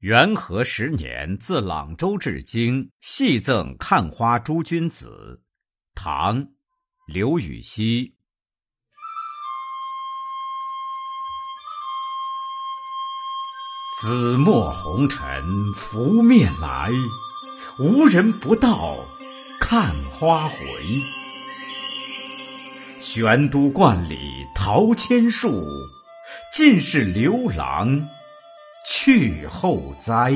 元和十年，自朗州至京，系赠看花诸君子。唐，刘禹锡。紫陌红尘拂面来，无人不道看花回。玄都观里桃千树，尽是刘郎去后哉。